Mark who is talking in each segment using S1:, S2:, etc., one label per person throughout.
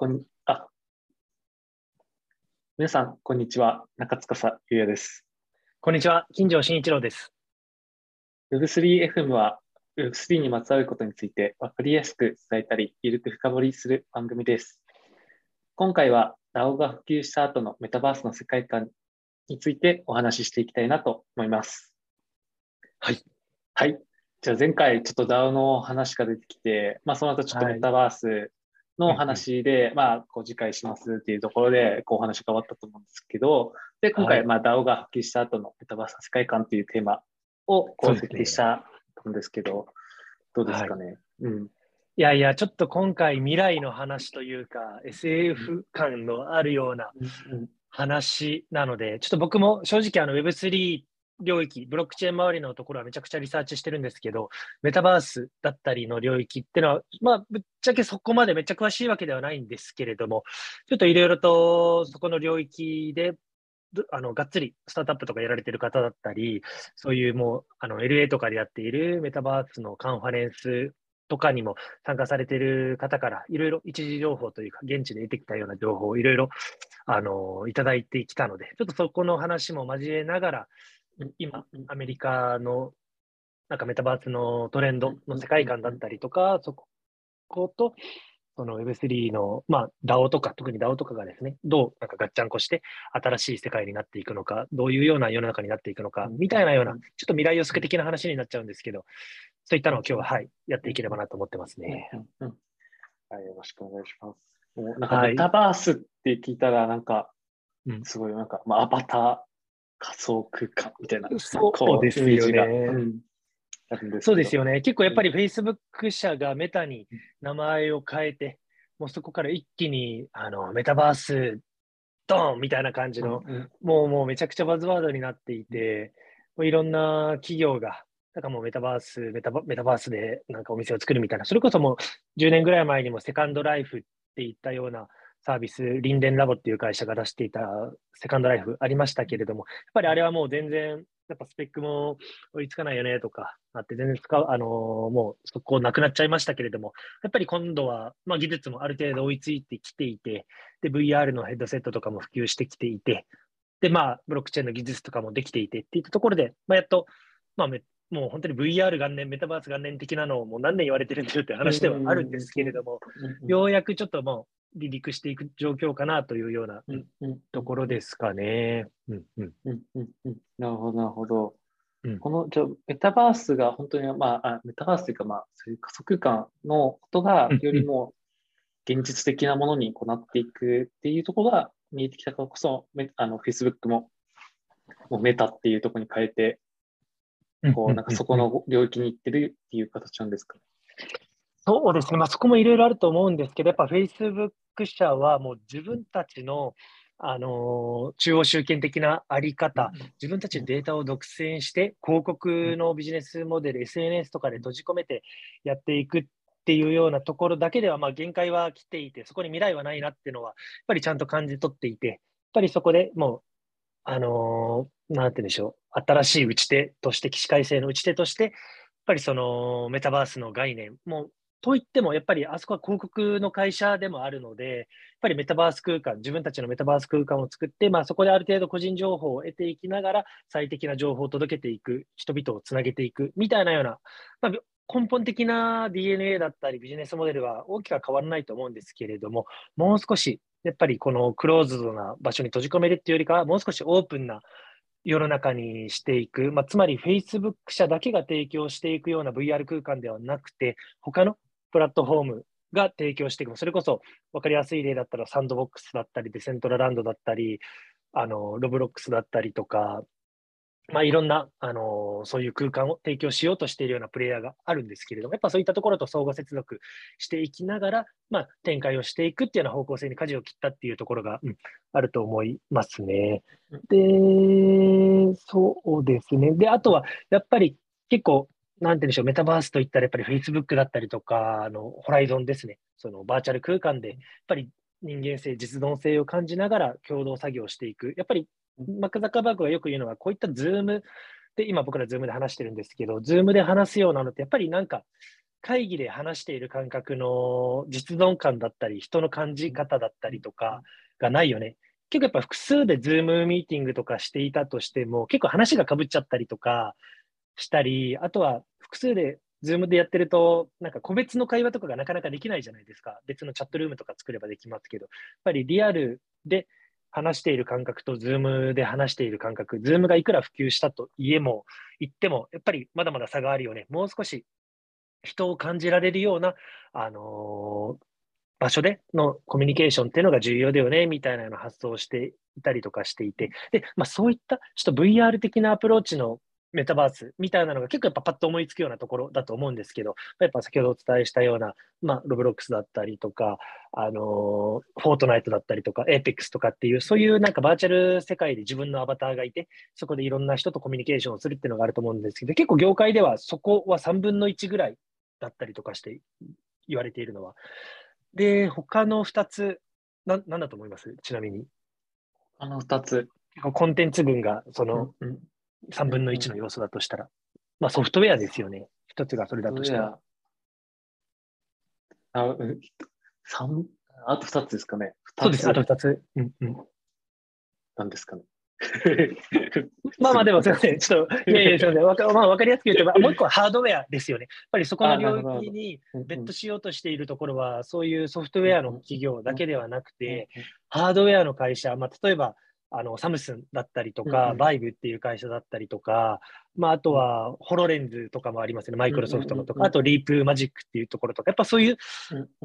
S1: こんあ皆さん、こんにちは。中塚さゆうやです。
S2: こんにちは、金城慎一郎です。
S1: Web3FM は Web3 にまつわることについて分かりやすく伝えたり、ゆるく深掘りする番組です。今回は DAO が普及した後のメタバースの世界観についてお話ししていきたいなと思います。
S2: はい。
S1: はい。じゃあ前回ちょっと DAO の話が出てきて、まあその後ちょっとメタバースの話で、まあこう次回しますっていうところでこうお話が変わったと思うんですけど、で、今回まあ DAO が普及した後のメタバースの世界観というテーマをこ
S2: そう
S1: 設定したんですけど、どうですかね？うん。
S2: いやいや、ちょっと今回未来の話というか、SF 感のあるような
S1: うん
S2: 話なので、ちょっと僕も正直あの Web3 領域、ブロックチェーン周りのところはめちゃくちゃリサーチしてるんですけど、メタバースだったりの領域っていうのは、まあ、ぶっちゃけそこまでめっちゃ詳しいわけではないんですけれども、ちょっといろいろとそこの領域で、あのがっつりスタートアップとかやられてる方だったり、そういうもうあの LA とかでやっているメタバースのカンファレンスとかにも参加されてる方から、いろいろ一時情報というか、現地で得てきたような情報をいろいろあのいただいてきたので、ちょっとそこの話も交えながら、今、アメリカのなんかメタバースのトレンドの世界観だったりとか、そこと、その Web3 の、まあ、DAO とか、特に DAO とかがですね、どうなんかガッチャンコして新しい世界になっていくのか、どういうような世の中になっていくのか、みたいなような、ちょっと未来予測的な話になっちゃうんですけど、そういったのを今日は、はい、やっていければなと思ってますね。
S1: うんうんはい、よろしくお願いします。なんか
S2: はい。
S1: メタバースって聞いたら、なんか
S2: うん、
S1: すごいなんか、まあ、アバター仮想空間みたいな、
S2: そう
S1: こ
S2: ですよね。そうです
S1: よ。
S2: よね。結構やっぱり Facebook 社がメタに名前を変えて、もうそこから一気にあのメタバースドーンみたいな感じの、
S1: うん
S2: もうもうめちゃくちゃバズワードになっていて、もういろんな企業が、なんかもうメタバース、メタバメタバースでなんかお店を作るみたいな、それこそもう10年ぐらい前にもセカンドライフっていったようなサービス、リンデンラボっていう会社が出していたセカンドライフありましたけれども、やっぱりあれはもう全然、やっぱスペックも追いつかないよねとかあって、全然使う、あのーもうそこなくなっちゃいましたけれども、やっぱり今度は、まあ、技術もある程度追いついてきていて、で、VR のヘッドセットとかも普及してきていて、で、まあ、ブロックチェーンの技術とかもできていてっていったところで、まあ、やっと、まあ、めもう本当に VR 元年、メタバース元年的なのをもう何年言われてるんだよって話ではあるんですけれども、
S1: うん。
S2: ようやくちょっともう離陸していく状況かなというようなところですかね。うんうん
S1: うんうんうんなるほど、なるほど。
S2: うん
S1: このじゃあメタバースが本当に、まあ、あメタバースというか、まあ、そういう加速感のことが
S2: うん
S1: よりも現実的なものにこうなっていくっていうところが見えてきたからこそ、めあの Facebook ももうメタっていうところに変えて、こうなんかそこの領域に行ってるっていう形なんですかね。
S2: そうですね、まあ、そこもいろいろあると思うんですけど、やっぱ Facebook 社はもう自分たちの、あのー中央集権的なあり方、自分たちでデータを独占して、広告のビジネスモデル、SNS とかで閉じ込めてやっていくっていうようなところだけでは、まあ、限界は来ていて、そこに未来はないなっていうのは、やっぱりちゃんと感じ取っていて、やっぱりそこでもう、あのーなんて言うんでしょう、新しい打ち手として、起死回生の打ち手として、やっぱりそのメタバースの概念、もうといっても、やっぱりあそこは広告の会社でもあるので、やっぱりメタバース空間、自分たちのメタバース空間を作って、まあ、そこである程度個人情報を得ていきながら、最適な情報を届けていく、人々をつなげていくみたいなような、まあ、根本的な DNA だったりビジネスモデルは大きくは変わらないと思うんですけれども、もう少し、やっぱりこのクローズドな場所に閉じ込めるっていうよりかは、もう少しオープンな世の中にしていく、まあ、つまり Facebook 社だけが提供していくような VR 空間ではなくて、他のプラットフォームが提供していく、それこそ分かりやすい例だったら Sandbox だったり、 Decentraland だったり、あの Roblox だったりとか、まあ、いろんな、あのそういう空間を提供しようとしているようなプレイヤーがあるんですけれども、やっぱそういったところと相互接続していきながら、まあ、展開をしていくっていうような方向性に舵を切ったっていうところが、うんあると思いますね。で、そうですね。で、あとは、やっぱり結構、なんて言うんでしょう、メタバースといったら、やっぱり Facebook だったりとか、あの Horizon ですね、そのバーチャル空間で、やっぱり人間性、実存性を感じながら共同作業していく。やっぱりマーク・ザッカーバーグがよく言うのは、こういったズームで、今僕らズームで話してるんですけど、ズームで話すようなのって、やっぱりなんか、会議で話している感覚の実存感だったり、人の感じ方だったりとかがないよね。結構やっぱ複数でズームミーティングとかしていたとしても、結構話がかぶっちゃったりとかしたり、あとは複数でズームでやってると、なんか個別の会話とかがなかなかできないじゃないですか。別のチャットルームとか作ればできますけど、やっぱりリアルで話している感覚とズームで話している感覚、ズームがいくら普及したと言えも、言っても、やっぱりまだまだ差があるよね。もう少し人を感じられるような、あのー、場所でのコミュニケーションっていうのが重要だよね、みたいな発想をしていたりとかしていて、で、まあそういったちょっと VR 的なアプローチのメタバースみたいなのが結構やっぱパッと思いつくようなところだと思うんですけど、やっぱ先ほどお伝えしたような、まあ、 Roblox だったりとか、あのフォートナイトだったりとか、エーペックスとかっていう、そういうなんかバーチャル世界で自分のアバターがいて、そこでいろんな人とコミュニケーションをするっていうのがあると思うんですけど、結構業界ではそこは3分の1ぐらいだったりとかして言われているのは。で、他の2つ、ななんだと思います？ちなみに。
S1: あの2つ。
S2: コンテンツ群がその3分の1の要素だとしたら。まあソフトウェアですよね。一つがそれだとしたら。
S1: あ、うん、3あと2つですかね。
S2: そうです、あと2つ。うんうん。
S1: 何ですかね。
S2: まあまあでもすみません。ちょっと、いやいや、すみません。わか,、まあ、わかりやすく言うと、まあ、もう一個はハードウェアですよね。やっぱりそこの領域にベットしようとしているところは、そういうソフトウェアの企業だけではなくて、ハードウェアの会社、まあ、例えば、あのサムスンだったりとか、バイブっていう会社だったりとか、まあ、あとはホロレンズとかもありますね、マイクロソフトのとか、あとリープマジックっていうところとか、やっぱそういう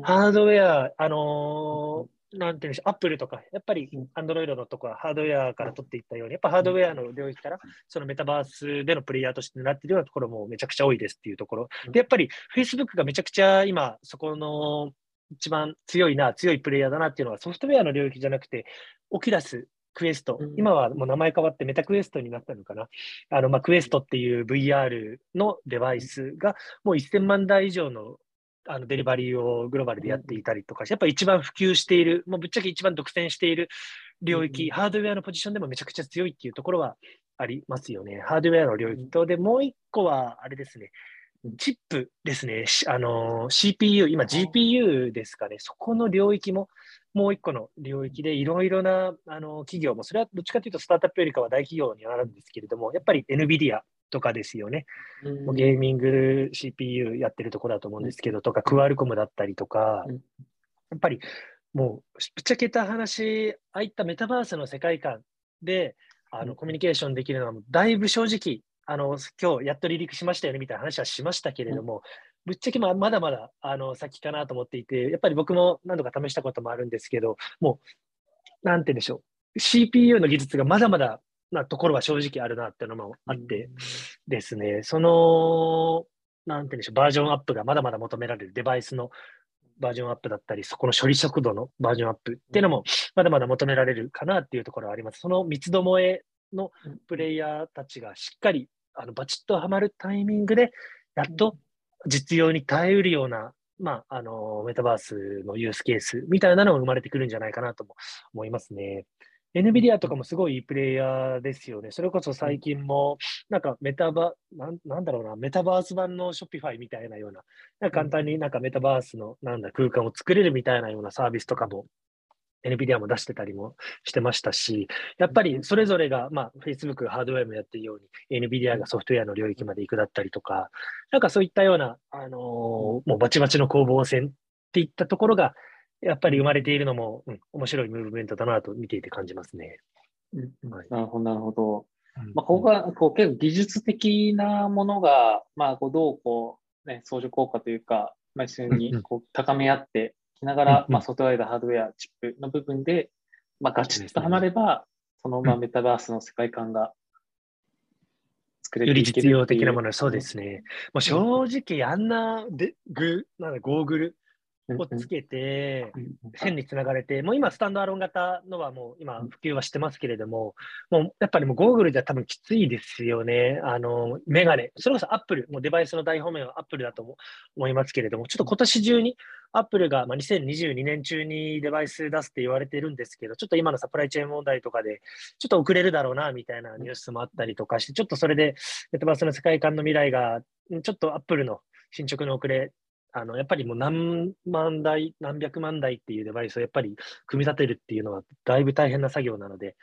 S2: ハードウェア、あのーなんていうんでしょう、アップルとか、やっぱりアンドロイドのとこはハードウェアから取っていったように、やっぱハードウェアの領域から、そのメタバースでのプレイヤーとしてなっているようなところもめちゃくちゃ多いですっていうところ。で、やっぱり Facebook がめちゃくちゃ今、そこの一番強いな、強いプレイヤーだなっていうのはソフトウェアの領域じゃなくて、オキラス、クエスト、今はもう名前変わってメタクエストになったのかな。あの、まあ、クエストっていう VR のデバイスがもう1000万台以上のあのデリバリーをグローバルでやっていたりとか、やっぱ一番普及している、もうぶっちゃけ一番独占している領域、ハードウェアのポジションでもめちゃくちゃ強いっていうところはありますよね。ハードウェアの領域と、で、もう一個は、あれですね、チップですね、あの CPU、今 GPU ですかね、そこの領域ももう一個の領域でいろいろなあの企業も、それはどっちかというとスタートアップよりかは大企業になるんですけれども、やっぱり NVIDIA とかですよね。うん、ゲーミング CPU やってるところだと思うんですけど、とか、クアルコムだったりとか、やっぱりもう、ぶっちゃけた話、ああいったメタバースの世界観で、あのコミュニケーションできるのは、だいぶ正直、あの今日やっと離陸しましたよねみたいな話はしましたけれども、ぶっちゃけままだまだあの先かなと思っていて、やっぱり僕も何度か試したこともあるんですけど、もう、なんて言うんでしょう、CPU の技術がまだまだなところは正直あるなっていうのもあってですね、その、なんて言うんでしょう、バージョンアップがまだまだ求められるデバイスのバージョンアップだったり、そこの処理速度のバージョンアップっていうのもまだまだ求められるかなっていうところはあります。その三つどもえのプレイヤーたちがしっかりあのバチッとはまるタイミングで、やっと実用に耐えうるような、まあ、あのメタバースのユースケースみたいなのが生まれてくるんじゃないかなとも思いますね。NVIDIA とかもすごいいいプレイヤーですよね。それこそ最近も、なんかメタバ、なん、なんだろうな、メタバース版の Shopify みたいなような、な簡単になんかメタバースの、なんだ、空間を作れるみたいなようなサービスとかも NVIDIA も出してたりもしてましたし、やっぱりそれぞれが、まあ、Facebook ハードウェアもやってるように、NVIDIA がソフトウェアの領域まで行くだったりとか、なんかそういったような、あのー、もうバチバチの攻防戦っていったところが、やっぱり生まれているのも、うん、面白いムーブメントだなと見ていて感じますね。
S1: うんはい、なるほど、なるほど。まあ、ここがこう結構技術的なものが、まあ、こうどうこう、ね、相乗効果というか、まあ、一緒にこう高め合ってきながら、まあ、ソフトウェア、ハードウェア、チップの部分で、まあ、ガチッとはまれば、そのまあメタバースの世界観が
S2: 作れるより実用的なもの、そうですね。もう正直、あんなでグなんだゴーグルをつけて、線につながれて、もう今、スタンドアロン型のはもう今、普及はしてますけれども、もうやっぱりもうゴーグルじゃ多分きついですよね。あの、メガネ。それこそアップル、もうデバイスの大方面はアップルだと思いますけれども、ちょっと今年中にアップルが、まあ、2022年中にデバイス出すって言われてるんですけど、ちょっと今のサプライチェーン問題とかで、ちょっと遅れるだろうな、みたいなニュースもあったりとかして、ちょっとそれでメタバースの世界観の未来が、ちょっとアップルの進捗の遅れあのやっぱりもう何万台、何百万台っていうデバイスをやっぱり組み立てるっていうのはだいぶ大変な作業なので、やっ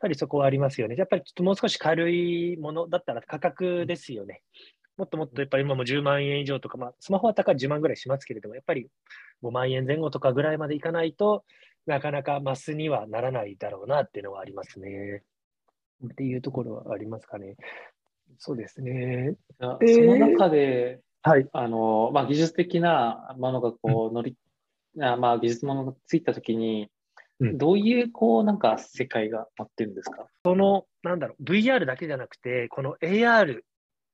S2: ぱりそこはありますよね。やっぱりちょっともう少し軽いものだったら価格ですよね。もっともっとやっぱり今も10万円以上とか、まあ、スマホは高い10万ぐらいしますけれども、やっぱり5万円前後とかぐらいまでいかないとなかなかマスにはならないだろうなっていうのはありますね。っていうところはありますかね。そうですね。
S1: その中で、
S2: はい。
S1: あの、まあ、技術的なものがこう乗り、うん、あまあ、技術ものがついたときに、どういう、こう、なんか世界が待ってるんですか？
S2: その、なんだろう、VR だけじゃなくて、この AR っ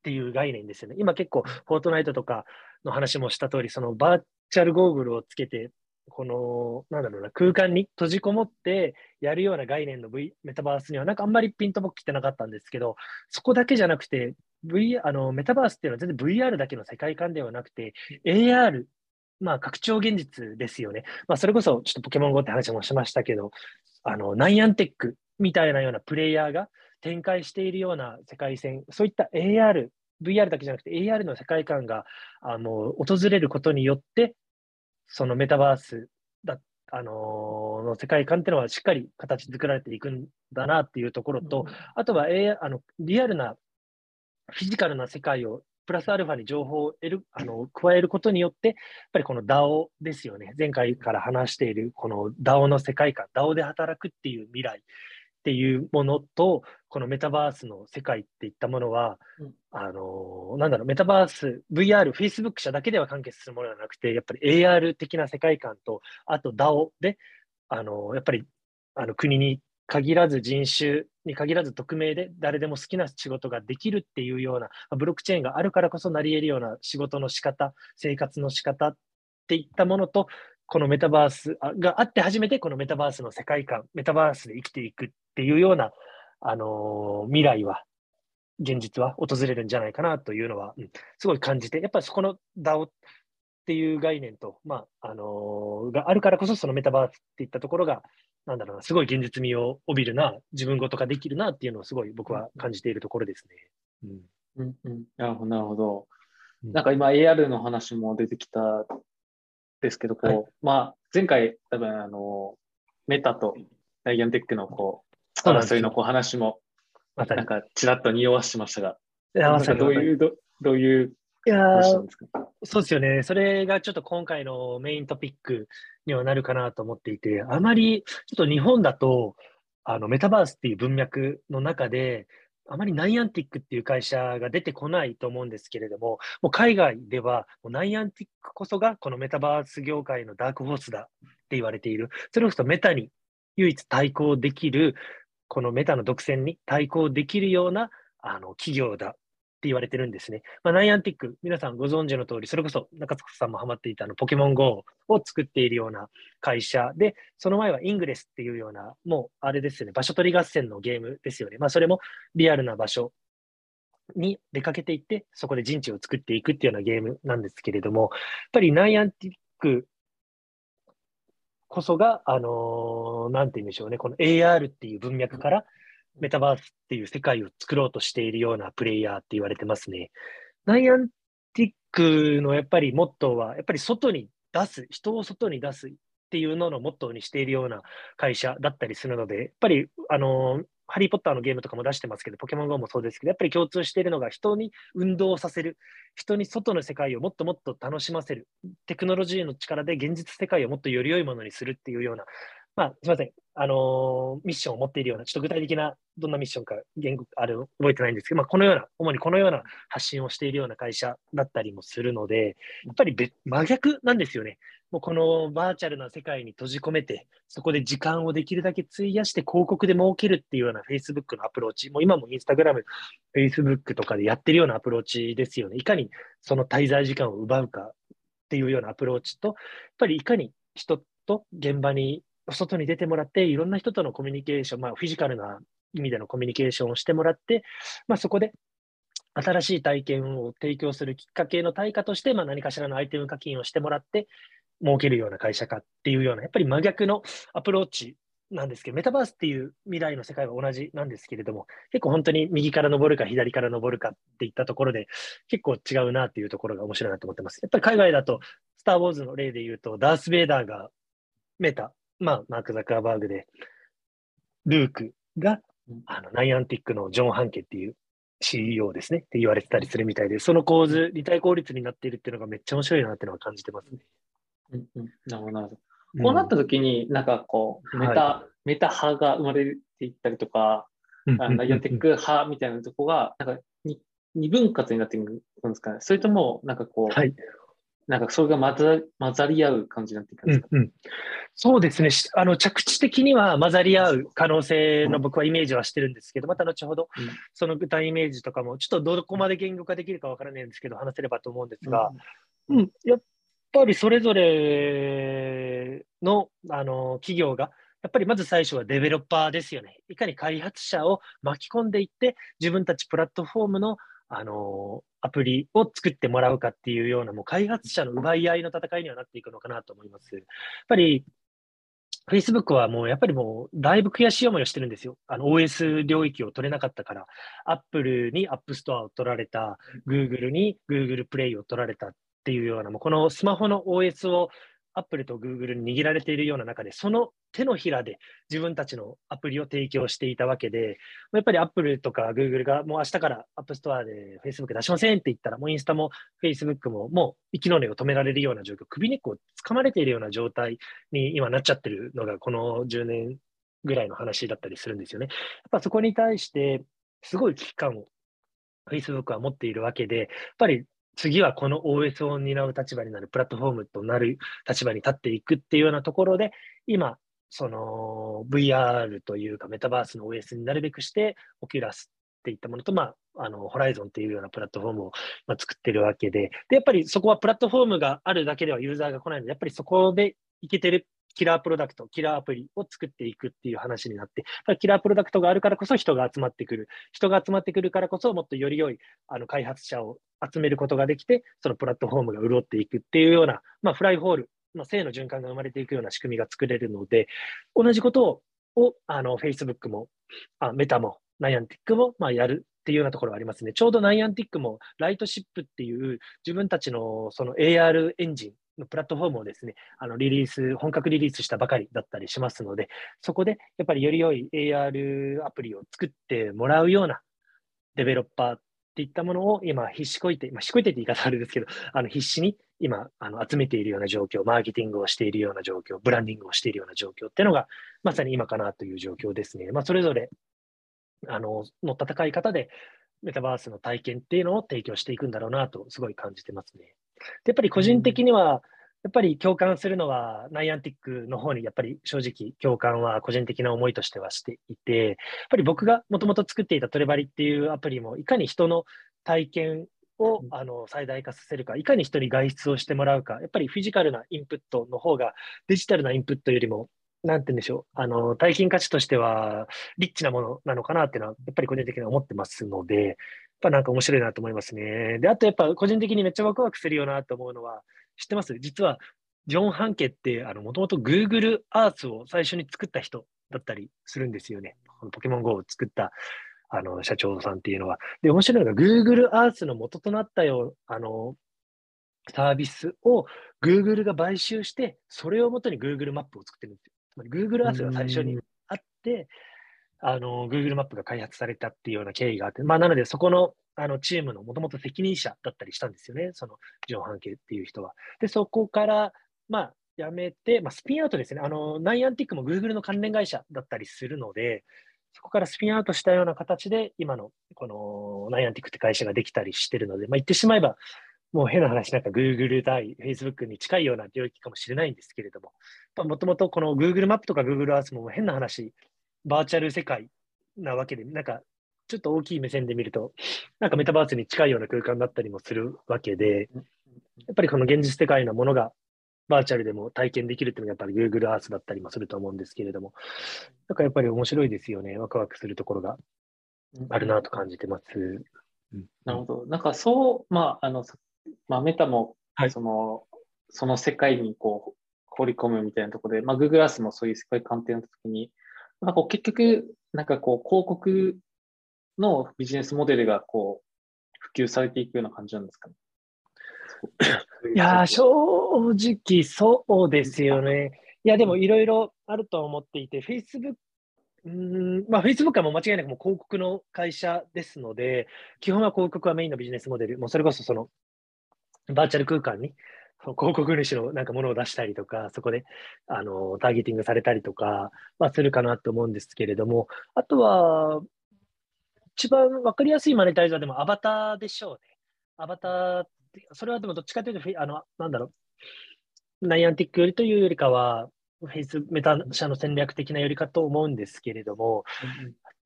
S2: ていう概念ですよね。今結構、フォートナイトとかの話もした通り、そのバーチャルゴーグルをつけて、この、なんだろうな、空間に閉じこもってやるような概念の、v、メタバースには、なんかあんまりピンと僕来てなかったんですけど、そこだけじゃなくて、v、あのメタバースっていうのは全然 VR だけの世界観ではなくて、AR、まあ、拡張現実ですよね。まあ、それこそ、ちょっとポケモン GO って話もしましたけど、あの、ナイアンテックみたいなようなプレイヤーが展開しているような世界線、そういった AR、VR だけじゃなくて AR の世界観があの訪れることによって、そのメタバースだ、あのー、の世界観っていうのはしっかり形作られていくんだなっていうところと、あとは、A、あのリアルなフィジカルな世界をプラスアルファに情報を得る、あの、加えることによって、やっぱりこの DAO ですよね。前回から話している、この DAO の世界観、DAO で働くっていう未来っていうものと、このメタバースの世界っていったものは、うん、あの、なんだろう、メタバース、VR、Facebook 社だけでは完結するものではなくて、やっぱり AR 的な世界観と、あと DAO で、あの、やっぱり、あの、国に限らず人種に限らず匿名で誰でも好きな仕事ができるっていうような、ブロックチェーンがあるからこそなり得るような仕事の仕方、生活の仕方っていったものと、このメタバースがあって初めてこのメタバースの世界観、メタバースで生きていくっていうような、あの、未来は、現実は訪れるんじゃないかなというのは、うん、すごい感じて、やっぱりそこの DAO っていう概念と、まあ、あのー、があるからこそそのメタバースっていったところが、なんだろうな、すごい現実味を帯びるな、自分ごとができるなっていうのをすごい僕は感じているところです
S1: ね。うん。うんうん、なるほど、なるほど。なんか今 AR の話も出てきたですけど、こう、はい、まあ、前回多分あの、メタとダイアンテックのこう、争いのこう話も、なんかちらっと匂わしましたが、なんかどういう、どどういう
S2: いやそうですよね。それがちょっと今回のメイントピックにはなるかなと思っていて、あまりちょっと日本だと、あのメタバースっていう文脈の中で、あまりナイアンティックっていう会社が出てこないと思うんですけれども、もう海外ではもうナイアンティックこそがこのメタバース業界のダークホースだって言われている。それこそメタに唯一対抗できる、このメタの独占に対抗できるようなあの企業だ言われてるんですね。まあ、ナイアンティック、皆さんご存知の通り、それこそ中塚さんもハマっていたあのポケモン GO を作っているような会社で、その前はイングレスっていうような、もうあれですよね、場所取り合戦のゲームですよね。まあ、それもリアルな場所に出かけていって、そこで陣地を作っていくっていうようなゲームなんですけれども、やっぱりナイアンティックこそが、あのー、なんて言うんでしょうね、この AR っていう文脈から、メタバースっていう世界を作ろうとしているようなプレイヤーって言われてますね。ナイアンティックのやっぱりモットーは、やっぱり外に出す、人を外に出すっていうののモットーにしているような会社だったりするので、やっぱり、あのハリー・ポッターのゲームとかも出してますけど、ポケモン GO もそうですけど、やっぱり共通しているのが人に運動させる、人に外の世界をもっともっと楽しませる、テクノロジーの力で現実世界をもっとより良いものにするっていうような、まあ、すみません、あの、ミッションを持っているような、ちょっと具体的などんなミッションか言語あれ覚えてないんですけど、まあ、このような、主にこのような発信をしているような会社だったりもするので、やっぱり真逆なんですよね。もうこのバーチャルな世界に閉じ込めて、そこで時間をできるだけ費やして広告で儲けるっていうような Facebook のアプローチ、もう今も Instagram、Facebook とかでやってるようなアプローチですよね。いかにその滞在時間を奪うかっていうようなアプローチと、やっぱりいかに人と現場に外に出てもらって、いろんな人とのコミュニケーション、まあ、フィジカルな意味でのコミュニケーションをしてもらって、まあ、そこで新しい体験を提供するきっかけの対価として、まあ、何かしらのアイテム課金をしてもらって、儲けるような会社かっていうような、やっぱり真逆のアプローチなんですけど、メタバースっていう未来の世界は同じなんですけれども、結構本当に右から登るか左から登るかっていったところで、結構違うなっていうところが面白いなと思ってます。やっぱり海外だと、スター・ウォーズの例で言うと、ダース・ベイダーがメタ、まあ、マーク・ザッカーバーグで、ルークが、あのナイアンティックのジョン・ハンケっていう CEO ですね。って言われてたりするみたいで、その構図、立体効率になっているっていうのがめっちゃ面白いなっていうのは感じてますね。
S1: うんうん、なるほど、なるほど。こうなった時に、なんかこう、メタ、はい、メタ派が生まれていったりとか、ナイアンティック派みたいなとこが、なんか二分割になっていくんですかね。それとも、なんかこう、はい、なんかそれが混ざ混ざり合う感じになっていくんですか、うんうん、
S2: そうですね。あの、着地的には混ざり合う可能性の僕はイメージはしてるんですけど、また後ほど、その具体イメージとかも、ちょっとどこまで言語化できるかわからないんですけど、話せればと思うんですが、うん、うん、やっぱりそれぞれのあの企業が、やっぱりまず最初はデベロッパーですよね。いかに開発者を巻き込んでいって、自分たちプラットフォームのあのアプリを作ってもらうかっていうような、もう開発者の奪い合いの戦いにはなっていくのかなと思います。やっぱり Facebook はもうやっぱりもうだいぶ悔しい思いをしてるんですよ。あの OS 領域を取れなかったから、Apple に App Store を取られた、Google に Google Play を取られたっていうような、もうこのスマホの OS をアップルとグーグルに握られているような中で、その手のひらで自分たちのアプリを提供していたわけで、やっぱりアップルとかグーグルがもう明日からアップストアで Facebook 出しませんって言ったら、もうインスタも Facebook ももう息の根を止められるような状況、首根っこを掴まれているような状態に今なっちゃってるのが、この10年ぐらいの話だったりするんですよね。やっぱそこに対して、すごい危機感を Facebook は持っているわけで、やっぱり次はこの OS を担う立場になる、プラットフォームとなる立場に立っていくっていうようなところで、今、その VR というかメタバースの OS になるべくして、オキュラスっていったものと、まあ、あのホライゾンっていうようなプラットフォームを、ま、作ってるわけでで、やっぱりそこはプラットフォームがあるだけではユーザーが来ないので、やっぱりそこでいけてるキラープロダクト、キラーアプリを作っていくっていう話になって、キラープロダクトがあるからこそ人が集まってくる。人が集まってくるからこそ、もっとより良いあの開発者を集めることができて、そのプラットフォームが潤っていくっていうような、まあ、フライホール、まあ、性の循環が生まれていくような仕組みが作れるので、同じことをあの Facebook もあ、メタも、ナイアンティックも、まあ、やるっていうようなところがありますね。ちょうどナイアンティックもライトシップっていう自分たちのその AR エンジンのプラットフォームをですね、あのリリース、本格リリースしたばかりだったりしますので、そこでやっぱりより良い AR アプリを作ってもらうようなデベロッパーっていったものを今必死こいて、まあ、しこいてって言い方あれですけど、あの必死に今あの集めているような状況、マーケティングをしているような状況、ブランディングをしているような状況っていうのが、まさに今かなという状況ですね。まあ、それぞれあのの戦い方で、メタバースの体験っていうのを提供していくんだろうなと、すごい感じてますね。やっぱり個人的には、やっぱり共感するのは、ナイアンティックの方にやっぱり正直共感は個人的な思いとしてはしていて、やっぱり僕がもともと作っていたトレバリっていうアプリも、いかに人の体験をあの最大化させるか、いかに人に外出をしてもらうか、やっぱりフィジカルなインプットの方がデジタルなインプットよりも、なんて言うんでしょう、あの体験価値としてはリッチなものなのかなっていうのは、やっぱり個人的には思ってますので、ぱなんか面白いなと思いますね。で、あとやっぱ個人的にめっちゃワクワクするよなと思うのは、知ってます？実は、ジョン・ハンケって、もともと Google Earth を最初に作った人だったりするんですよね。このポケモン GO を作ったあの社長さんっていうのは。で、面白いのが Google Earth の元となったよあのサービスを Google が買収して、それをもとに Google マップを作ってるんですよ。つまり Google Earth が最初にあって、あの Google マップが開発されたっていうような経緯があって、まあ、なのでそこのあのチームのもともと責任者だったりしたんですよね、そのジョン・ハンケっていう人は。で、そこからまあ、辞めて、まあ、スピンアウトですね。あの、ナイアンティックも Google の関連会社だったりするので、そこからスピンアウトしたような形で、今のこのナイアンティックって会社ができたりしてるので、まあ、言ってしまえば、もう変な話、なんか Google 対 Facebook に近いような領域かもしれないんですけれども、もともとこの Google マップとか Google Earth も変な話、バーチャル世界なわけで、なんかちょっと大きい目線で見ると、なんかメタバースに近いような空間だったりもするわけで、やっぱりこの現実世界のものがバーチャルでも体験できるっていうのがやっぱり Google Earth だったりもすると思うんですけれども、なんかやっぱり面白いですよね。ワクワクするところがあるなと感じてます。
S1: うん、なるほど。なんかそう、まあ、あの、まあ、メタも、その、はい、その世界にこう、放り込むみたいなところで、まあ、Google Earth もそういう世界観ってなったときに、なんかこう結局、なんかこう広告のビジネスモデルがこう普及されていくような感じなんですかね。
S2: いや正直そうですよね。いや、でもいろいろあると思っていて、Facebook うんまあ、Facebook はもう間違いなくもう広告の会社ですので、基本は広告はメインのビジネスモデル、もうそれこそそのバーチャル空間に広告主のなんかものを出したりとか、そこであのターゲティングされたりとかはするかなと思うんですけれども、あとは、一番分かりやすいマネタイザーでもアバターでしょうね。アバターそれはでもどっちかというと、あのなんだろう、ナイアンティックよりというよりかは、フェイスメタ社の戦略的なよりかと思うんですけれども、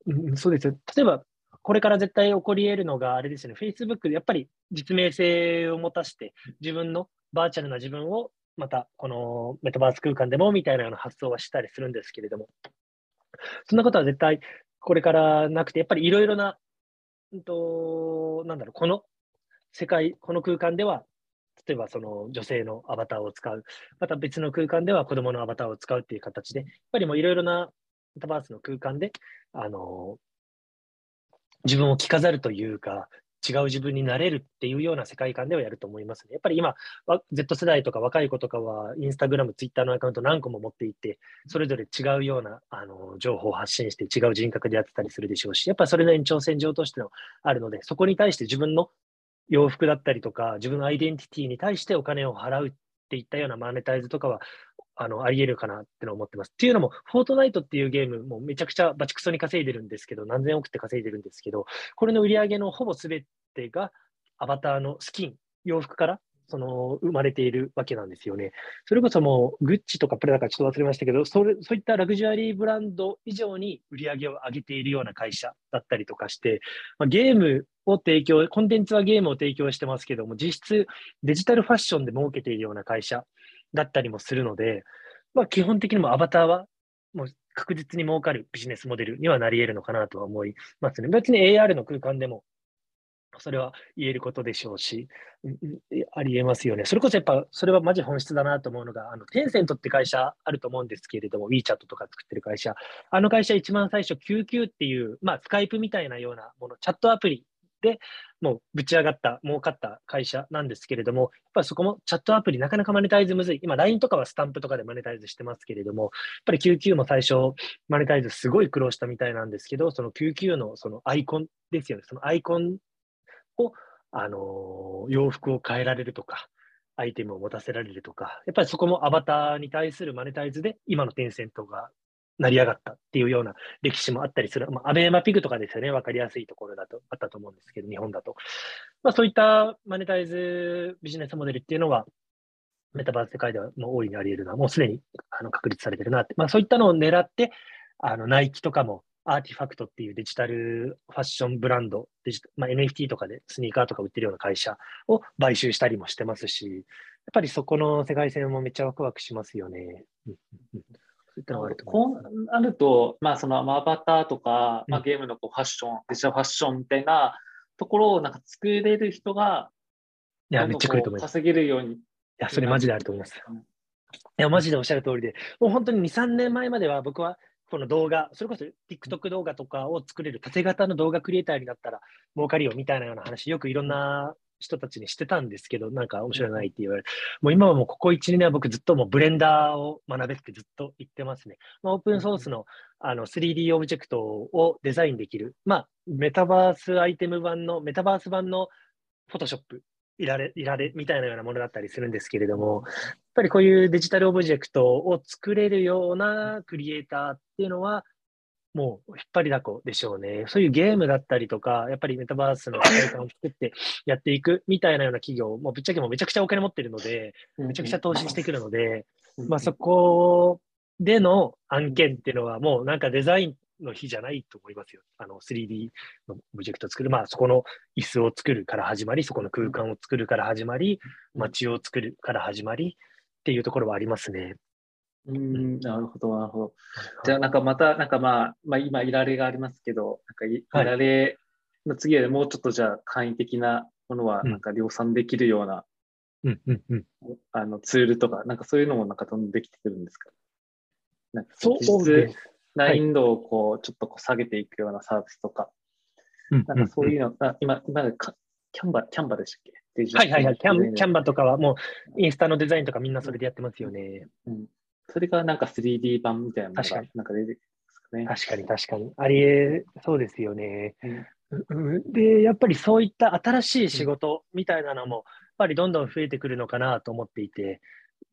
S2: うん、そうですよ。例えば、これから絶対起こり得るのが、あれですよね、Facebook でやっぱり実名性を持たして、自分のバーチャルな自分をまたこのメタバース空間でもみたいなような発想はしたりするんですけれども、そんなことは絶対これからなくて、やっぱりいろいろな、うんと、なんだろう、この世界、この空間では例えばその女性のアバターを使う、また別の空間では子供のアバターを使うっていう形で、やっぱりもういろいろなメタバースの空間で、あの、自分を着飾るというか、違う自分になれるっていうような世界観ではやると思いますね。やっぱり今、Z 世代とか若い子とかは、インスタグラム、ツイッターのアカウント何個も持っていて、それぞれ違うようなあの情報を発信して違う人格でやってたりするでしょうし、やっぱりそれなりに挑戦状としてのあるので、そこに対して自分の洋服だったりとか、自分のアイデンティティに対してお金を払うっていったようなマネタイズとかは、あの、あり得るかなっての思ってます。っていうのも、フォートナイトっていうゲームもめちゃくちゃバチクソに稼いでるんですけど、何千億って稼いでるんですけど、これの売り上げのほぼ全てがアバターのスキン、洋服からその生まれているわけなんですよね。それこそもう、グッチとかプラダかちょっと忘れましたけど、それそういったラグジュアリーブランド以上に売り上げを上げているような会社だったりとかして、まあ、ゲームを提供、コンテンツはゲームを提供してますけども、実質デジタルファッションで儲けているような会社だったりもするので、まあ、基本的にもアバターはもう確実に儲かるビジネスモデルにはなり得るのかなとは思いますね。別に AR の空間でもそれは言えることでしょうし、ありえますよね。それこそやっぱ、それはマジ本質だなと思うのが、あの、テンセントって会社あると思うんですけれども、WeChat とか作ってる会社。あの会社一番最初、QQ っていう、まあ、スカイプみたいなようなもの、チャットアプリでもうぶち上がった、儲かった会社なんですけれども、やっぱりそこもチャットアプリなかなかマネタイズむずい。今 LINE とかはスタンプとかでマネタイズしてますけれども、やっぱり QQ も最初マネタイズすごい苦労したみたいなんですけど、その QQ のそのアイコンですよね。そのアイコンを、あの洋服を変えられるとか、アイテムを持たせられるとか、やっぱりそこもアバターに対するマネタイズで、今のテンセントが成り上がったっていうような歴史もあったりする。まあ、アベーマピグとかですよね、わかりやすいところだと、あったと思うんですけど、日本だと。まあ、そういったマネタイズビジネスモデルっていうのは、メタバース世界ではもう大いにあり得るな、もうすでにあの確立されてるなって、まあ、そういったのを狙って、あのナイキとかもアーティファクトっていうデジタルファッションブランド、まあ、NFT とかでスニーカーとか売ってるような会社を買収したりもしてますし、やっぱりそこの世界線もめっちゃワクワクしますよね。
S1: そういったのがあるとこうなると、まあ、そのアバターとか、まあ、ゲームのこうファッション、デジタルファッションみたいなところをなんか作れる人が、
S2: いや、めっちゃ来ると思います。
S1: 稼げるように。い
S2: や、それマジであると思います。いや、マジでおっしゃる通りで、もう本当に2、3年前までは僕はこの動画、それこそ TikTok 動画とかを作れる縦型の動画クリエイターになったら儲かるよみたいなような話、よくいろんな人たちにしてたんですけど、なんか面白いないって言われる。もう今はもうここ1、2年は僕ずっともうブレンダーを学べってずっと言ってますね。まあ、オープンソースのあの 3D オブジェクトをデザインできる、まあ、メタバースアイテム版の、メタバース版のフォトショップイラレ、イラレみたいなようなものだったりするんですけれども、やっぱりこういうデジタルオブジェクトを作れるようなクリエイターっていうのは、もう引っ張りだこでしょうね。そういうゲームだったりとか、やっぱりメタバースの世界観を作ってやっていくみたいなような企業、もうぶっちゃけもめちゃくちゃお金持ってるので、めちゃくちゃ投資してくるので、まあそこでの案件っていうのはもうなんかデザインの日じゃないと思いますよ。あの 3D のオブジェクトを作る。まあそこの椅子を作るから始まり、そこの空間を作るから始まり、街を作るから始まりっていうところはありますね。
S1: うん、なるほど、なるほど。じゃあ、なんかまた、なんかまあ、まあ、今、いられがありますけど、なんかい、いられの次はもうちょっとじゃあ、簡易的なものは、なんか量産できるような
S2: うんうんうん、
S1: あのツールとか、なんかそういうのもなんかどんどんできてくるんですか？なんか
S2: そうです。
S1: 難易度をこう、ちょっとこう下げていくようなサービスとか、なんかそういうの、あ今、今か、キャンバ、キャンバでしたっけ？
S2: はいはいはい。キャンキャン
S1: バ。
S2: バとかはもうインスタのデザインとかみんなそれでやってますよね。
S1: うん。それがなんか 3D 版みたいなのが
S2: 確かに。
S1: なんか出てくるんですかね。
S2: 確かに確かに。ありえ、そうですよね。
S1: うん。
S2: うんで、やっぱりそういった新しい仕事みたいなのも、やっぱりどんどん増えてくるのかなと思っていて、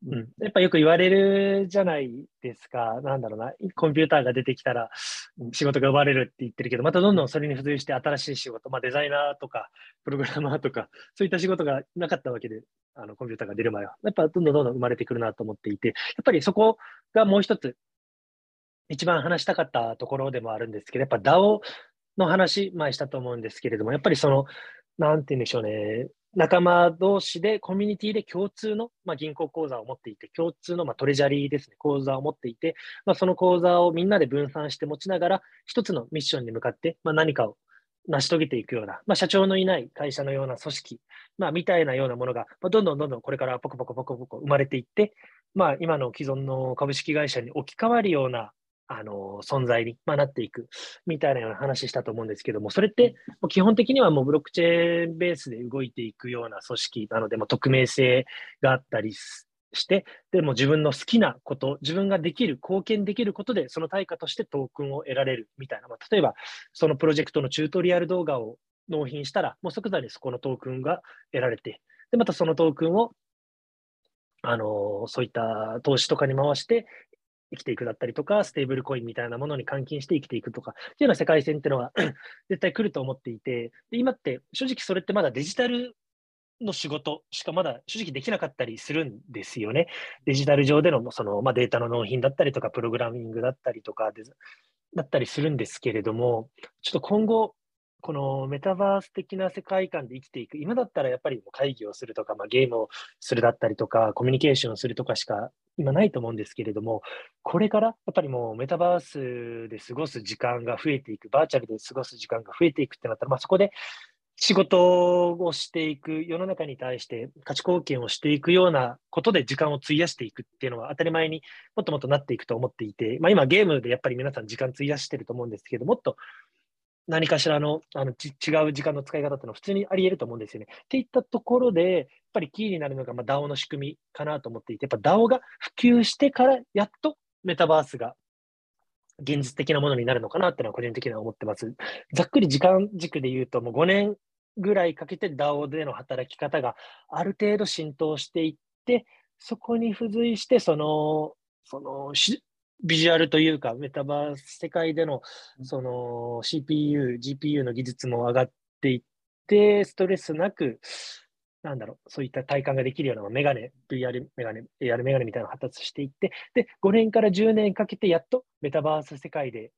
S2: うん、やっぱよく言われるじゃないですか、なんだろうな、コンピューターが出てきたら仕事が奪われるって言ってるけど、またどんどんそれに付随して新しい仕事、まあ、デザイナーとか、プログラマーとか、そういった仕事がなかったわけで、あのコンピューターが出る前は、やっぱどんどんどんどん生まれてくるなと思っていて、やっぱりそこがもう一つ、一番話したかったところでもあるんですけど、やっぱ DAO の話、前したと思うんですけれども、やっぱりその、なんて言うんでしょうね、仲間同士でコミュニティで共通の、まあ、銀行口座を持っていて、共通の、まあ、トレジャリーですね、口座を持っていて、まあ、その口座をみんなで分散して持ちながら、一つのミッションに向かって、まあ、何かを成し遂げていくような、まあ、社長のいない会社のような組織、まあ、みたいなようなものが、まあ、どんどんどんどんこれからポコポコポコポコ生まれていって、まあ、今の既存の株式会社に置き換わるようなあの存在に、まあ、なっていくみたいなような話したと思うんですけども、それって基本的にはもうブロックチェーンベースで動いていくような組織なので、もう匿名性があったりして、でも自分の好きなこと、自分ができる、貢献できることで、その対価としてトークンを得られるみたいな、まあ、例えばそのプロジェクトのチュートリアル動画を納品したら、もう即座にそこのトークンが得られて、でまたそのトークンをあのそういった投資とかに回して、生きていくだったりとか、ステーブルコインみたいなものに換金して生きていくとか、っていうような世界線っていうのは 絶対来ると思っていて、で今って正直それってまだデジタルの仕事しかまだ正直できなかったりするんですよね。デジタル上でのその、まあ、データの納品だったりとか、プログラミングだったりとかで、だったりするんですけれども、ちょっと今後、このメタバース的な世界観で生きていく、今だったらやっぱり会議をするとか、まあ、ゲームをするだったりとか、コミュニケーションをするとかしか今ないと思うんですけれども、これからやっぱりもうメタバースで過ごす時間が増えていく、バーチャルで過ごす時間が増えていくってなったら、まあ、そこで仕事をしていく、世の中に対して価値貢献をしていくようなことで時間を費やしていくっていうのは当たり前にもっともっとなっていくと思っていて、まあ、今ゲームでやっぱり皆さん時間費やしてると思うんですけど、もっと何かしらのあの違う時間の使い方っていうのは普通にあり得ると思うんですよね。っていったところで、やっぱりキーになるのがまあ DAO の仕組みかなと思っていて、やっぱ DAO が普及してからやっとメタバースが現実的なものになるのかなっていうのは個人的には思ってます。ざっくり時間軸で言うと、もう5年ぐらいかけて DAO での働き方がある程度浸透していって、そこに付随して、その、そのビジュアルというか、メタバース世界でのその CPU、GPU の技術も上がっていって、ストレスなく、なんだろう、そういった体感ができるようなメガネ、VR メガネ、AR メガネみたいなのが発達していって、で、5年から10年かけてやっとメタバース世界で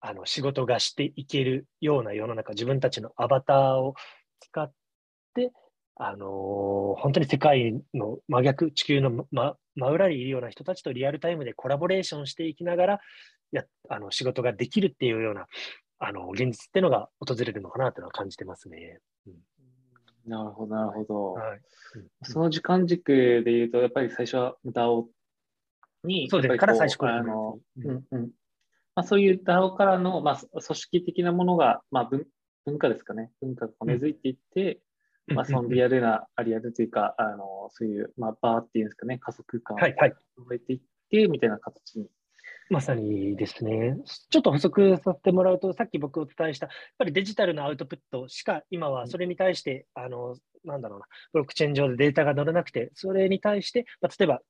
S2: あの仕事がしていけるような世の中、自分たちのアバターを使って、あのー本当に世界の真逆、地球の真真裏にいるような人たちとリアルタイムでコラボレーションしていきながらやあの仕事ができるっていうようなあの現実っていうのが訪れるのかなというのは感じてますね。
S1: なるほど、なるほど。
S2: はい。
S1: その時間軸で言うと、やっぱり最初は DAO に、
S2: そうですから最初から
S1: あの、
S2: う
S1: うんんうん。まあ、そういう DAO からの、まあ、組織的なものが、まあ、文文化ですかね、文化が根付いていって、まあ、そのリアルな、あリアルというか、あのそういう、まあ、バーっていうんですかね、仮想空間を
S2: はいはい
S1: 覚えていって、みたいな形に。
S2: まさにですね。ちょっと補足させてもらうと、さっき僕お伝えした、やっぱりデジタルのアウトプットしか今はそれに対して、あの、なんだろうな、ブロックチェーン上でデータが乗らなくて、それに対して、まあ、例えば、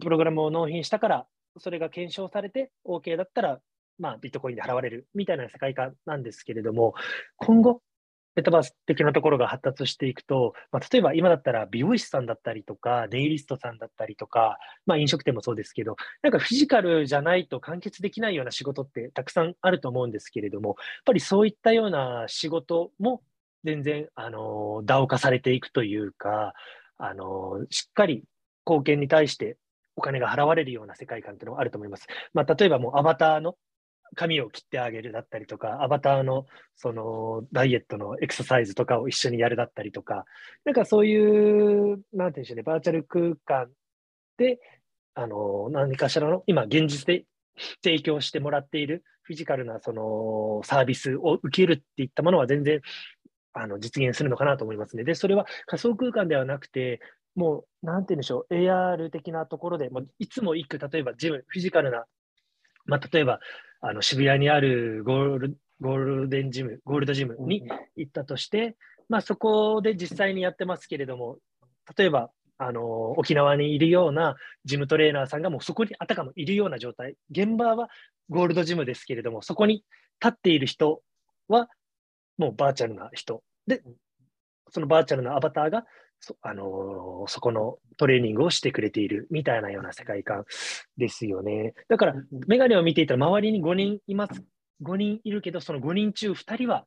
S2: プログラムを納品したから、それが検証されて OK だったら、まあ、ビットコインで払われるみたいな世界観なんですけれども、今後、メタバース的なところが発達していくと、まあ、例えば今だったら美容師さんだったりとか、ネイリストさんだったりとか、まあ、飲食店もそうですけど、なんかフィジカルじゃないと完結できないような仕事ってたくさんあると思うんですけれども、やっぱりそういったような仕事も全然、あの、ダオ化されていくというか、あの、しっかり貢献に対してお金が払われるような世界観っていうのがあると思います。まあ、例えばもうアバターの髪を切ってあげるだったりとか、アバターのそのダイエットのエクササイズとかを一緒にやるだったりとか、なんかそういう、なんていうんでしょうね、バーチャル空間で、あの、何かしらの、今現実で提供してもらっているフィジカルなそのサービスを受けるっていったものは全然あの実現するのかなと思いますね。で、それは仮想空間ではなくて、もう、なんて言うんでしょう、AR 的なところで、もういつも行く、例えばジム、フィジカルな、まあ、例えばあの渋谷にあるゴールゴールデンジム、ゴールドジムに行ったとして、まあ、そこで実際にやってますけれども、例えばあの沖縄にいるようなジムトレーナーさんがもうそこにあたかもいるような状態、現場はゴールドジムですけれども、そこに立っている人はもうバーチャルな人。で、そのバーチャルなアバターがそ,、あのー、そこのトレーニングをしてくれているみたいなような世界観ですよね。だから、メガネを見ていたら周りに5人います。5人いるけど、その5人中2人は、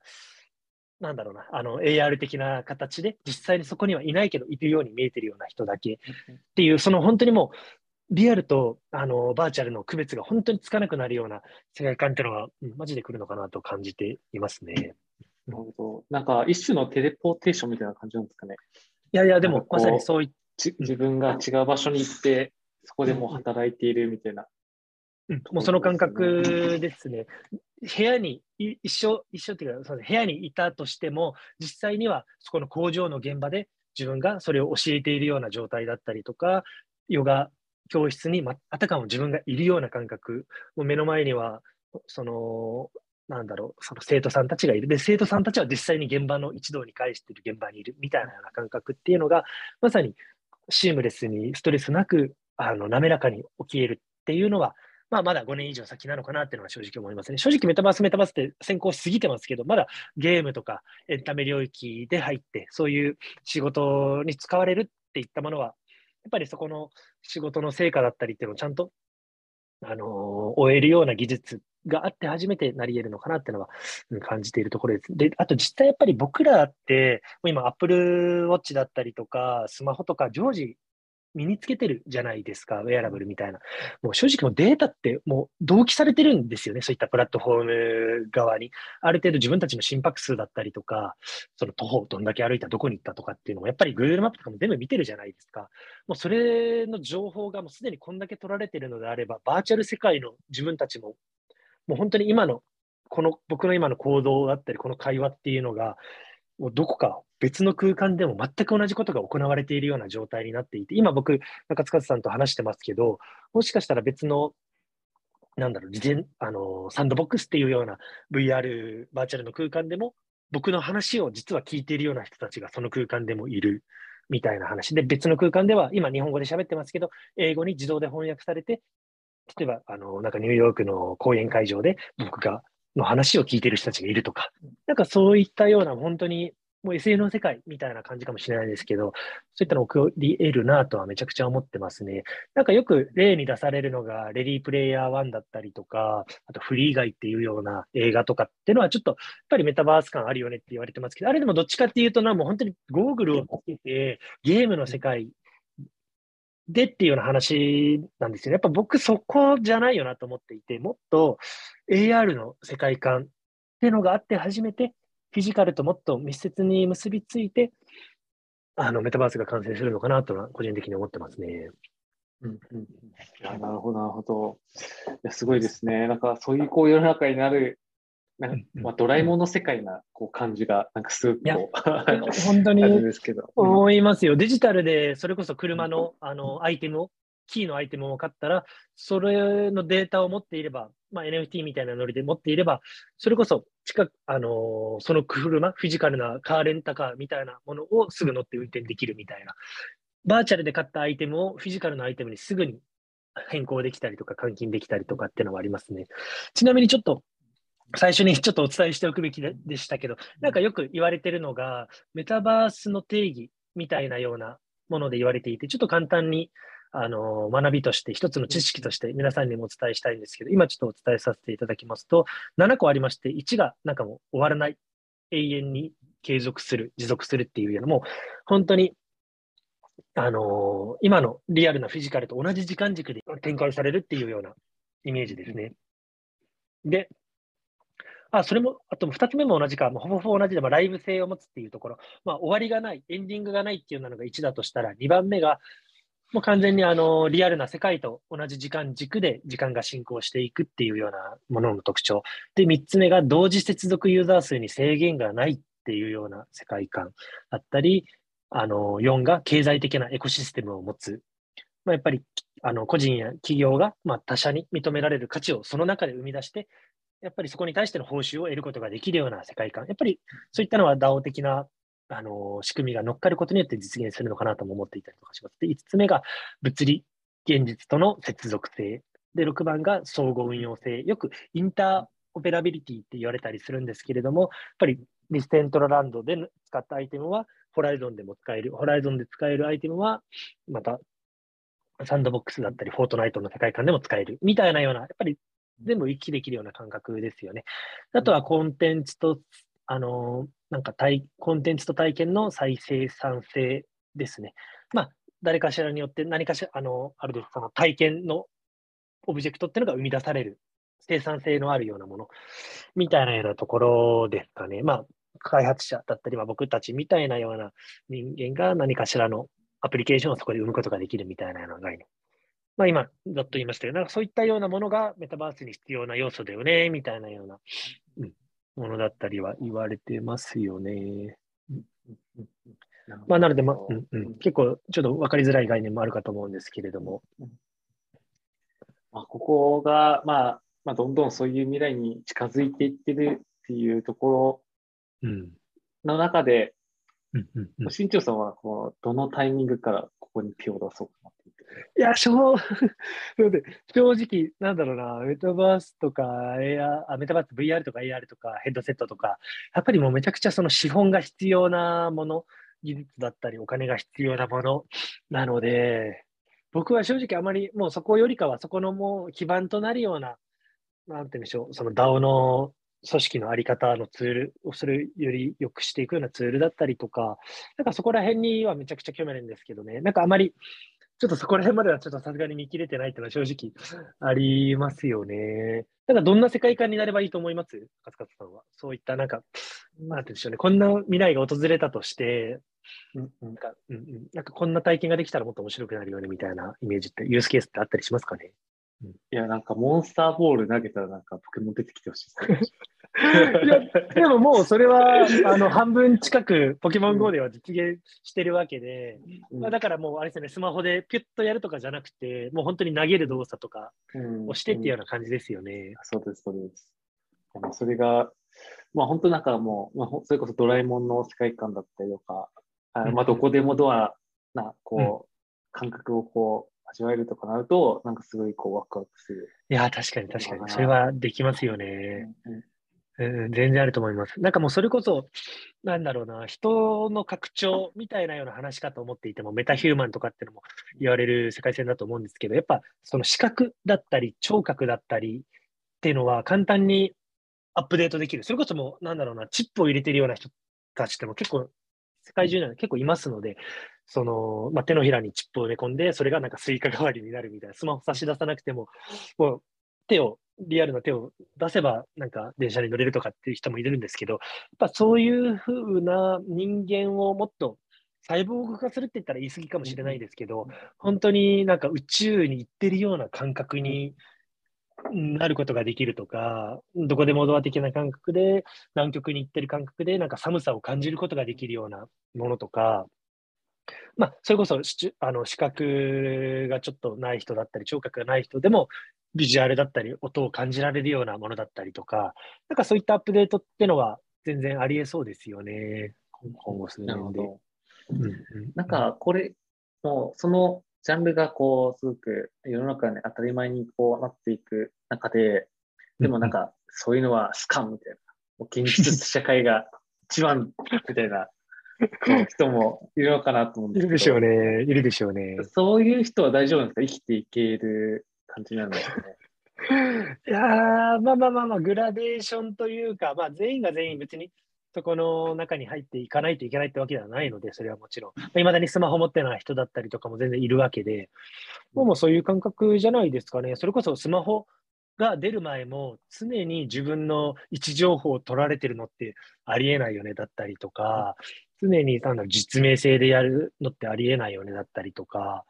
S2: なんだろうな、あの AR 的な形で、実際にそこにはいないけど、いるように見えてるような人だけっていう、その本当にもう、リアルとあのバーチャルの区別が本当につかなくなるような世界観っていうのが、うん、マジで来るのかなと感じていますね。
S1: なるほど。なんか一種のテレポーテーションみたいな感じなんですかね。
S2: いやいや、でもまさにそうい
S1: 自分が違う場所に行って、そこでも働いているみたいな。
S2: うん、もうその感覚ですね。部屋に一緒、一緒っていうか、部屋にいたとしても、実際にはそこの工場の現場で自分がそれを教えているような状態だったりとか、ヨガ教室に、ま、あたかも自分がいるような感覚、もう目の前には、その、なんだろう、その生徒さんたちがいる。で、生徒さんたちは実際に現場の一堂に返している現場にいるみたいなような感覚っていうのが、まさにシームレスにストレスなく、あの、滑らかに起きえるっていうのは、まあ、まだ5年以上先なのかなっていうのは正直思いますね。正直メタバース、メタバースって先行しすぎてますけど、まだゲームとかエンタメ領域で入って、そういう仕事に使われるっていったものは、やっぱりそこの仕事の成果だったりっていうのをちゃんと、あのー、終えるような技術があって初めてなり得るのかなっていうのは、うん、感じているところです。で、あと実際やっぱり僕らって、今 Apple Watch だったりとか、スマホとか常時身につけてるじゃないですか、ウェアラブルみたいな。もう正直もうデータってもう同期されてるんですよね、そういったプラットフォーム側に。ある程度自分たちの心拍数だったりとか、その徒歩どんだけ歩いた、どこに行ったとかっていうのも、やっぱり Google マップとかも全部見てるじゃないですか。もうそれの情報がもうすでにこんだけ取られてるのであれば、バーチャル世界の自分たちも、もう本当に今の、この僕の今の行動だったり、この会話っていうのが、もうどこか別の空間でも全く同じことが行われているような状態になっていて、今僕、中塚さんと話してますけど、もしかしたら別の、なんだろう、事前、あの、サンドボックスっていうような VR、バーチャルの空間でも、僕の話を実は聞いているような人たちがその空間でもいるみたいな話。で、別の空間では、今日本語で喋ってますけど、英語に自動で翻訳されて、例えば、あの、なんかニューヨークの講演会場で僕がの話を聞いてる人たちがいるとか、なんかそういったような本当にもう SL の世界みたいな感じかもしれないですけど、そういったのを起こり得るなとはめちゃくちゃ思ってますね。なんかよく例に出されるのが、レディープレイヤー1だったりとか、あとフリーガイっていうような映画とかっていうのはちょっとやっぱりメタバース感あるよねって言われてますけど、あれでもどっちかっていうとな、もう本当にゴーグルをつけてゲームの世界でっていうような話なんですよね。やっぱ僕そこじゃないよなと思っていて、もっと AR の世界観っていうのがあって初めて、フィジカルともっと密接に結びついて、あのメタバースが完成するのかなとは個人的に思ってますね。
S1: うんうん、なるほど、なるほど。いやすごいですね。なんかそういうこう世の中になる、なんかまあ、ドラえもんの世界なこう感じが、なんかすごく
S2: 本当に思いますよ。デジタルでそれこそ車のあのアイテムをキーのアイテムを買ったら、それのデータを持っていれば、まあ、NFT みたいなノリで持っていれば、それこそ近く、あのー、その車、フィジカルなカーレンタカーみたいなものをすぐ乗って運転できるみたいな。バーチャルで買ったアイテムをフィジカルなアイテムにすぐに変更できたりとか換金できたりとかっていうのはありますね。ちなみにちょっと最初にちょっとお伝えしておくべきでしたけど、なんかよく言われてるのが、メタバースの定義みたいなようなもので言われていて、ちょっと簡単にあの学びとして、一つの知識として皆さんにもお伝えしたいんですけど、今ちょっとお伝えさせていただきますと、7個ありまして、1がなんかもう終わらない、永遠に継続する、持続するっていうような、もう本当に、あの今のリアルなフィジカルと同じ時間軸で展開されるっていうようなイメージですね。で、あ、それも、あと2つ目も同じか、もうほぼほぼ同じで、まあ、ライブ性を持つっていうところ、まあ、終わりがない、エンディングがないっていうのが1だとしたら、2番目が、もう完全にあのリアルな世界と同じ時間軸で時間が進行していくっていうようなものの特徴。で、3つ目が同時接続ユーザー数に制限がないっていうような世界観だったり、あの4が経済的なエコシステムを持つ。まあ、やっぱりあの個人や企業が、ま、他者に認められる価値をその中で生み出して、やっぱりそこに対しての報酬を得ることができるような世界観。やっぱりそういったのは DAO 的なあの仕組みが乗っかることによって実現するのかなとも思っていたりとかします。で、5つ目が物理現実との接続性。で、6番が相互運用性。よくインターオペラビリティって言われたりするんですけれども、やっぱりディセントラランドで使ったアイテムは、ホライゾンでも使える。ホライゾンで使えるアイテムは、また、サンドボックスだったり、フォートナイトの世界観でも使える。みたいなような、やっぱり全部行き来できるような感覚ですよね。あとはコンテンツと、あの、なんか体、コンテンツと体験の再生産性ですね。まあ、誰かしらによって何かしら、あの、あるです、その体験のオブジェクトっていうのが生み出される、生産性のあるようなもの、みたいなようなところですかね。まあ、開発者だったり、まあ、僕たちみたいなような人間が何かしらのアプリケーションをそこで生むことができるみたいなような概念。まあ、今、ざっと言いましたけど、なんかそういったようなものがメタバースに必要な要素だよね、みたいなような、うん、ものだったりは言われてますよね。まあ、なので、まあうんうん、結構ちょっと分かりづらい概念もあるかと思うんですけれども。
S1: まあ、ここが、まあ、まあ、どんどんそういう未来に近づいていってるっていうところの中で、うんうんうん、新庄さんはこうどのタイミングからここに手を出そう
S2: いや、正 正直、なんだろうな、メタバースとか、AR、あメタバース VR とか AR とかヘッドセットとか、やっぱりもうめちゃくちゃその資本が必要なもの、技術だったりお金が必要なものなので、僕は正直あまりもうそこよりかはそこのもう基盤となるような、なんて言うんでしょう、その DAO の組織のあり方のツールをするより良くしていくようなツールだったりとか、なんかそこら辺にはめちゃくちゃ興味あるんですけどね、なんかあまりちょっとそこら辺まではちょっとさすがに見切れてないっていうのは正直ありますよね。なんかどんな世界観になればいいと思います？カツカツさんは。そういったなんか、まあでしょうね。こんな未来が訪れたとして、なんかうんうん、なんかこんな体験ができたらもっと面白くなるよねみたいなイメージって、ユースケースってあったりしますかね？
S1: いや、なんかモンスターボール投げたらなんかポケモン出てきてほしいです。
S2: いや、でももうそれは、あの、半分近くポケモン GO では実現してるわけで、うん、まあ、だからもうあれですね、スマホでピュッとやるとかじゃなくて、もう本当に投げる動作とかをしてっていうような感じですよね。うんうん、
S1: そうです、そうです。それが、まあ本当なんかもう、まあ、それこそドラえもんの世界観だったりとか、あまあどこでもドアな、こう、感覚をこう、味わえるとかなると、なんかすごいこうワクワクする。
S2: いや、確かに確かに。それはできますよね。うん、全然あると思います。なんかもうそれこそ、なんだろうな、人の拡張みたいなような話かと思っていても、メタヒューマンとかってのも言われる世界線だと思うんですけど、やっぱその視覚だったり、聴覚だったりっていうのは簡単にアップデートできる。それこそもう、なんだろうな、チップを入れてるような人たちっても結構、世界中には結構いますので、その、まあ、手のひらにチップを埋め込んで、それがなんか Suica 代わりになるみたいな、スマホ差し出さなくても、もう手を、リアルな手を出せば、なんか電車に乗れるとかっていう人もいるんですけど、やっぱそういうふうな人間をもっとサイボーグ化するって言ったら言い過ぎかもしれないですけど、本当になんか宇宙に行ってるような感覚になることができるとか、どこでもドア的な感覚で、南極に行ってる感覚で、なんか寒さを感じることができるようなものとか、まあ、それこそあの視覚がちょっとない人だったり、聴覚がない人でも、ビジュアルだったり、音を感じられるようなものだったりとか、なんかそういったアップデートっていうのは全然ありえそうですよね、今後数年で。
S1: なんかこれ、もうそのジャンルがこう、すごく世の中に当たり前にこうなっていく中で、でもなんかそういうのはスカンみたいな、現実社会が一番みたいな人もいるのかなと思うんですけど。いるでしょう
S2: ね。いるでしょうね。
S1: そういう人は大丈夫なんですか？生きていける感じなんですかね？
S2: いやまあまあまあまあ、グラデーションというか、まあ全員が全員別にそこの中に入っていかないといけないってわけではないので、それはもちろん。いまだにスマホ持ってない人だったりとかも全然いるわけで、もうそういう感覚じゃないですかね。それこそスマホが出る前も常に自分の位置情報を取られてるのってありえないよねだったりとか、常になんだ実名制でやるのってありえないよねだったりとか、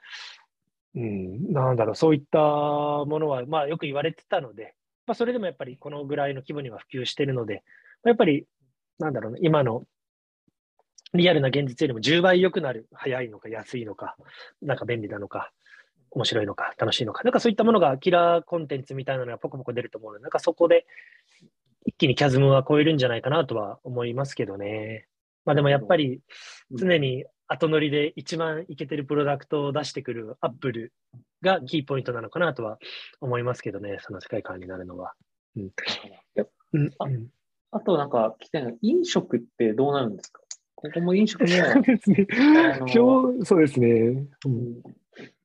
S2: うん、なんだろう、そういったものは、まあ、よく言われてたので、まあ、それでもやっぱりこのぐらいの規模には普及してるので、やっぱり、なんだろうね、今のリアルな現実よりも10倍良くなる、早いのか安いのか、なんか便利なのか、面白いのか、楽しいのか、なんかそういったものがキラーコンテンツみたいなのがポコポコ出ると思うので、なんかそこで一気にキャズムは超えるんじゃないかなとは思いますけどね。まあでもやっぱり常に後乗りで一番いけてるプロダクトを出してくるアップルがキーポイントなのかなとは思いますけどね、その世界観になるのは。うん、
S1: うんああとなんか聞きたいのは、飲食ってどうなるんですか？ここも飲食も。そ うですね。
S2: そうですね。
S1: うん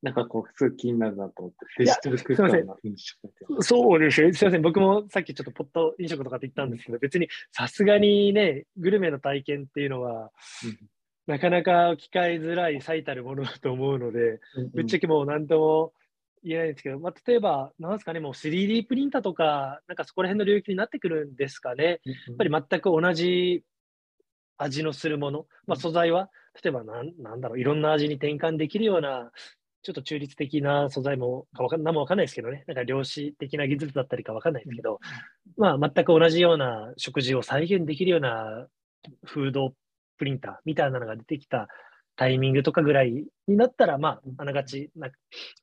S1: なんかこう、すごい気になるなと思って、デジタル空間の飲食
S2: そうですね。すみません。僕もさっきちょっとポット飲食とかって言ったんですけど、別にさすがにね、グルメの体験っていうのは、なかなか機械づらい最たるものだと思うので、ぶっちゃけもう何とも言えないんですけど、まあ、例えば、なんですかね、もう 3D プリンターとか、なんかそこら辺の領域になってくるんですかね。やっぱり全く同じ味のするもの、まあ、素材は、例えばなんなんだろう、いろんな味に転換できるようなちょっと中立的な素材もかわか何もわかんないですけどね、なんか量子的な技術だったりかわかんないですけど、まあ、全く同じような食事を再現できるようなフードプリンターみたいなのが出てきたタイミングとかぐらいになったら、まあ、あながちな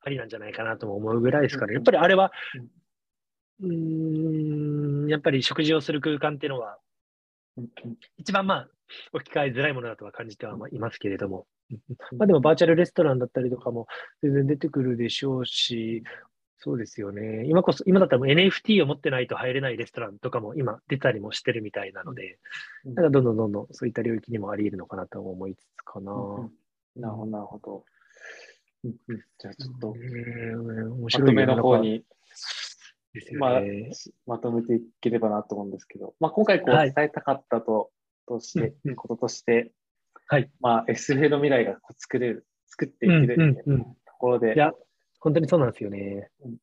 S2: ありなんじゃないかなと思うぐらいですから、ね、やっぱりあれは、うん、やっぱり食事をする空間っていうのは、一番まあ、置き換えづらいものだとは感じてはいますけれども、まあでもバーチャルレストランだったりとかも全然出てくるでしょうし、そうですよね。今こそ、今だったら NFT を持ってないと入れないレストランとかも今出たりもしてるみたいなので、うん、なんかどんどんどんどんそういった領域にもあり得るのかなと思いつつかな。うん、
S1: なるほど、なるほど。じゃあちょっと、えー、面白いまとめの方に、まあ、まとめていければなと思うんですけど、まあ、今回こう伝えたかったととして、うん、こととして、はい。まあ、SF の未来が作れる、作っていけるっていうところで。
S2: いや、本当にそうなんですよね。うん、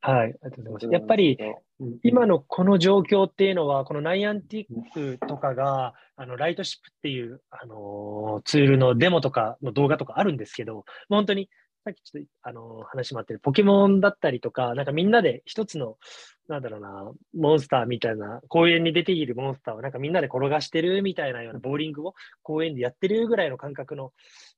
S2: はい、ありがとうございます。やっぱり、今のこの状況っていうのは、このナイアンティックとかが、あのライトシップっていう、あのー、ツールのデモとかの動画とかあるんですけど、本当にさっきちょっとあの話もあってるポケモンだったりとか、なんかみんなで一つの、なんだろうな、モンスターみたいな、公園に出ているモンスターをなんかみんなで転がしてるみたいなようなボーリングを公園でやってるぐらいの感覚の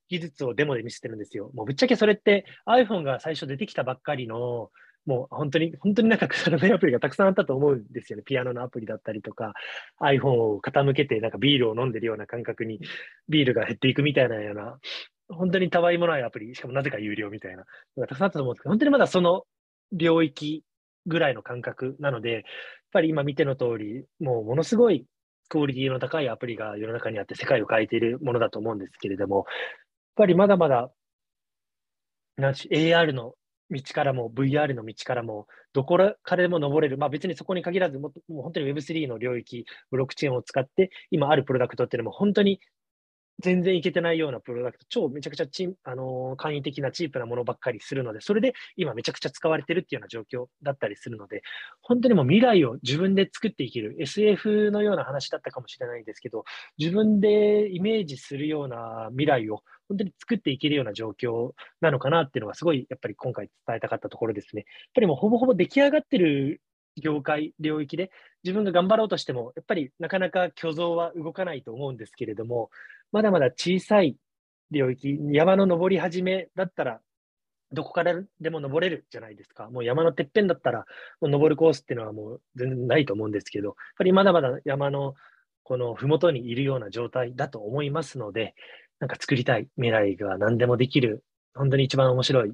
S2: 技術をデモで見せてるんですよ。もうぶっちゃけそれって iPhone が最初出てきたばっかりの、もう本当に、本当になんかくだらないアプリがたくさんあったと思うんですよね。ピアノのアプリだったりとか、iPhone を傾けてなんかビールを飲んでるような感覚にビールが減っていくみたいなような本当にたわいもないアプリ、しかもなぜか有料みたいな。のがたくさんあったと思うんですけど、本当にまだその領域ぐらいの感覚なので、やっぱり今見ての通り、もうものすごいクオリティの高いアプリが世の中にあって世界を変えているものだと思うんですけれども、やっぱりまだまだ、なんし AR の道からも VR の道からも、どこからでも登れる、まあ、別にそこに限らずも、もう本当に Web3 の領域、ブロックチェーンを使って、今あるプロダクトっていうのも本当に全然いけてないようなプロダクト、超めちゃくちゃチあのー、簡易的なチープなものばっかりするので、それで今めちゃくちゃ使われてるっていうような状況だったりするので、本当にもう未来を自分で作っていける、SF のような話だったかもしれないんですけど、自分でイメージするような未来を本当に作っていけるような状況なのかなっていうのがすごいやっぱり今回伝えたかったところですね。やっぱりもうほぼほぼ出来上がってる業界、領域で自分が頑張ろうとしても、やっぱりなかなか虚像は動かないと思うんですけれども、まだまだ小さい領域、山の登り始めだったら、どこからでも登れるじゃないですか。もう山のてっぺんだったら、もう登るコースっていうのはもう全然ないと思うんですけど、やっぱりまだまだ山のこの麓にいるような状態だと思いますので、なんか作りたい未来が何でもできる、本当に一番面白い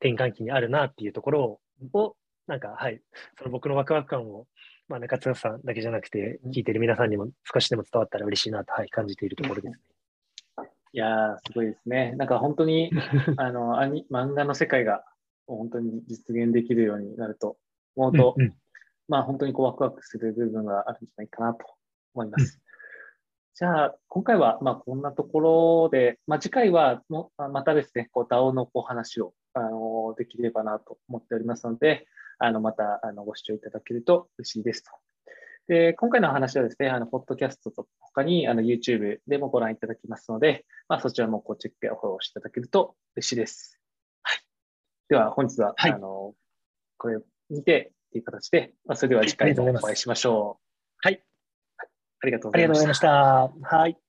S2: 転換期にあるなっていうところを、なんか、はい、その僕のワクワク感をまあ、中津さんだけじゃなくて、聞いてる皆さんにも少しでも伝わったら嬉しいなと、はい、感じているところです、ね。
S1: いやー、すごいですね。なんか本当に、あの、アニ漫画の世界が本当に実現できるようになると思うと、うんうん、まあ本当にこうワクワクする部分があるんじゃないかなと思います。うん、じゃあ、今回はまあこんなところで、まあ次回はもまたですね、こう DAO のこう話をあのできればなと思っておりますので、あの、また、あの、ご視聴いただけると嬉しいですと。で、今回の話はですね、あの、ポッドキャストと他に、あの、YouTube でもご覧いただけますので、まあ、そちらもこうチェックやフォローしていただけると嬉しいです。はい。では、本日は、はい、あの、これにてっていう形で、まあ、それでは次回もお会いしましょう。
S2: はい。
S1: ありがとうございました。ありがとうございました。
S2: はい。